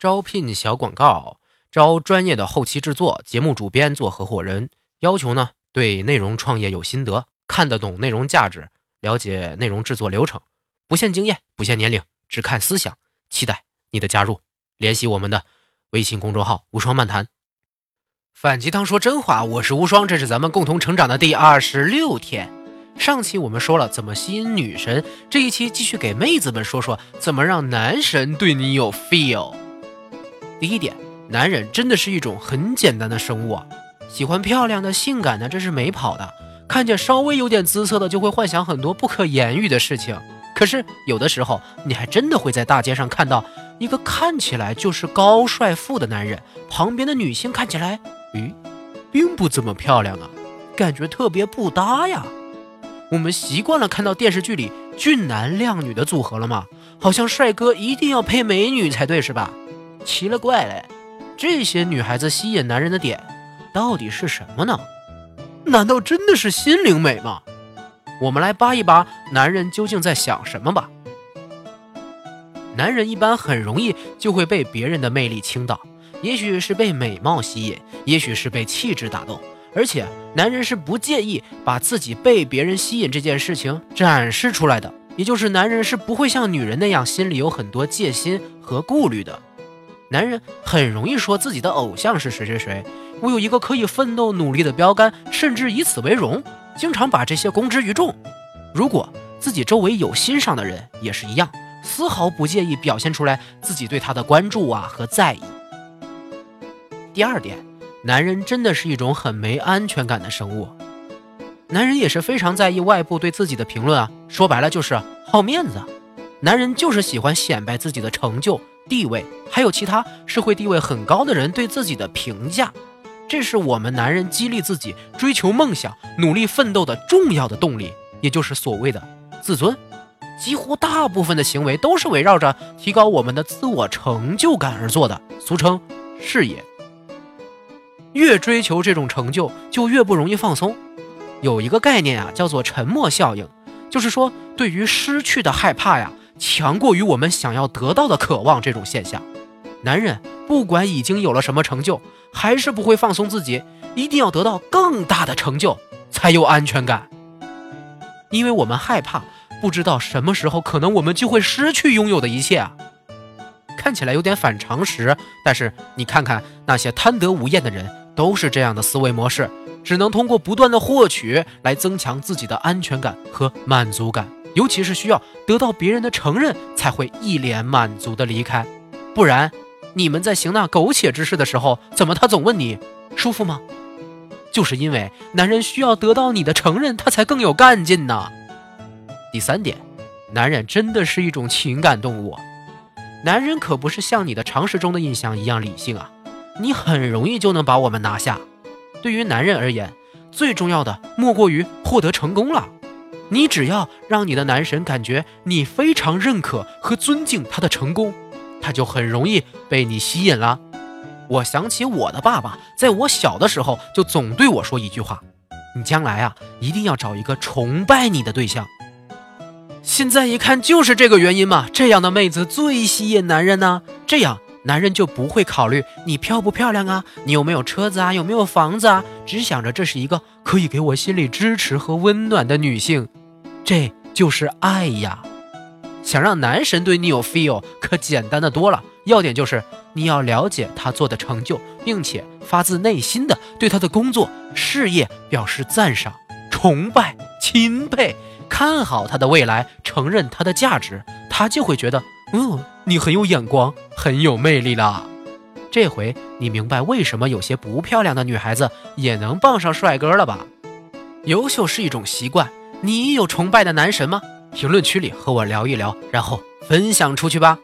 招聘小广告，招专业的后期制作、节目主编做合伙人。要求呢，对内容创业有心得，看得懂内容价值，了解内容制作流程，不限经验，不限年龄，只看思想。期待你的加入，联系我们的微信公众号“无双漫谈”。反鸡汤说真话，我是无双，这是咱们共同成长的第二十六天。上期我们说了怎么吸引女神，这一期继续给妹子们说说怎么让男神对你有 feel。第一点，男人真的是一种很简单的生物啊，喜欢漂亮的、性感的，这是没跑的。看见稍微有点姿色的，就会幻想很多不可言喻的事情。可是有的时候，你还真的会在大街上看到一个看起来就是高帅富的男人，旁边的女性看起来，咦，并不怎么漂亮啊，感觉特别不搭呀。我们习惯了看到电视剧里俊男靓女的组合了吗？好像帅哥一定要配美女才对，是吧？奇了怪了，这些女孩子吸引男人的点到底是什么呢？难道真的是心灵美吗？我们来扒一扒男人究竟在想什么吧。男人一般很容易就会被别人的魅力倾倒，也许是被美貌吸引，也许是被气质打动，而且男人是不介意把自己被别人吸引这件事情展示出来的，也就是男人是不会像女人那样心里有很多戒心和顾虑的。男人很容易说自己的偶像是谁谁谁，我有一个可以奋斗努力的标杆，甚至以此为荣，经常把这些公之于众。如果自己周围有欣赏的人，也是一样，丝毫不介意表现出来自己对他的关注啊和在意。第二点，男人真的是一种很没安全感的生物，男人也是非常在意外部对自己的评论啊，说白了就是好面子，男人就是喜欢显摆自己的成就。地位还有其他社会地位很高的人对自己的评价，这是我们男人激励自己追求梦想、努力奋斗的重要的动力，也就是所谓的自尊。几乎大部分的行为都是围绕着提高我们的自我成就感而做的，俗称事业。越追求这种成就，就越不容易放松。有一个概念啊，叫做沉默效应，就是说对于失去的害怕呀。强过于我们想要得到的渴望，这种现象，男人不管已经有了什么成就，还是不会放松自己，一定要得到更大的成就才有安全感。因为我们害怕不知道什么时候可能我们就会失去拥有的一切啊。看起来有点反常识，但是你看看那些贪得无厌的人，都是这样的思维模式，只能通过不断的获取来增强自己的安全感和满足感。尤其是需要得到别人的承认，才会一脸满足的离开，不然你们在行那苟且之事的时候，怎么他总问你舒服吗？就是因为男人需要得到你的承认，他才更有干劲呢。第三点，男人真的是一种情感动物，男人可不是像你的常识中的印象一样理性啊，你很容易就能把我们拿下。对于男人而言，最重要的莫过于获得成功了。你只要让你的男神感觉你非常认可和尊敬他的成功，他就很容易被你吸引了。我想起我的爸爸，在我小的时候就总对我说一句话：“你将来啊，一定要找一个崇拜你的对象。”现在一看就是这个原因嘛，这样的妹子最吸引男人呢。这样男人就不会考虑你漂不漂亮啊，你有没有车子啊，有没有房子啊，只想着这是一个可以给我心理支持和温暖的女性。这就是爱呀！想让男神对你有 feel，可简单的多了。要点就是你要了解他做的成就，并且发自内心的对他的工作、事业表示赞赏、崇拜、钦佩，看好他的未来，承认他的价值，他就会觉得，嗯，你很有眼光，很有魅力啦。这回你明白为什么有些不漂亮的女孩子也能傍上帅哥了吧？优秀是一种习惯。你有崇拜的男神吗？评论区里和我聊一聊，然后分享出去吧。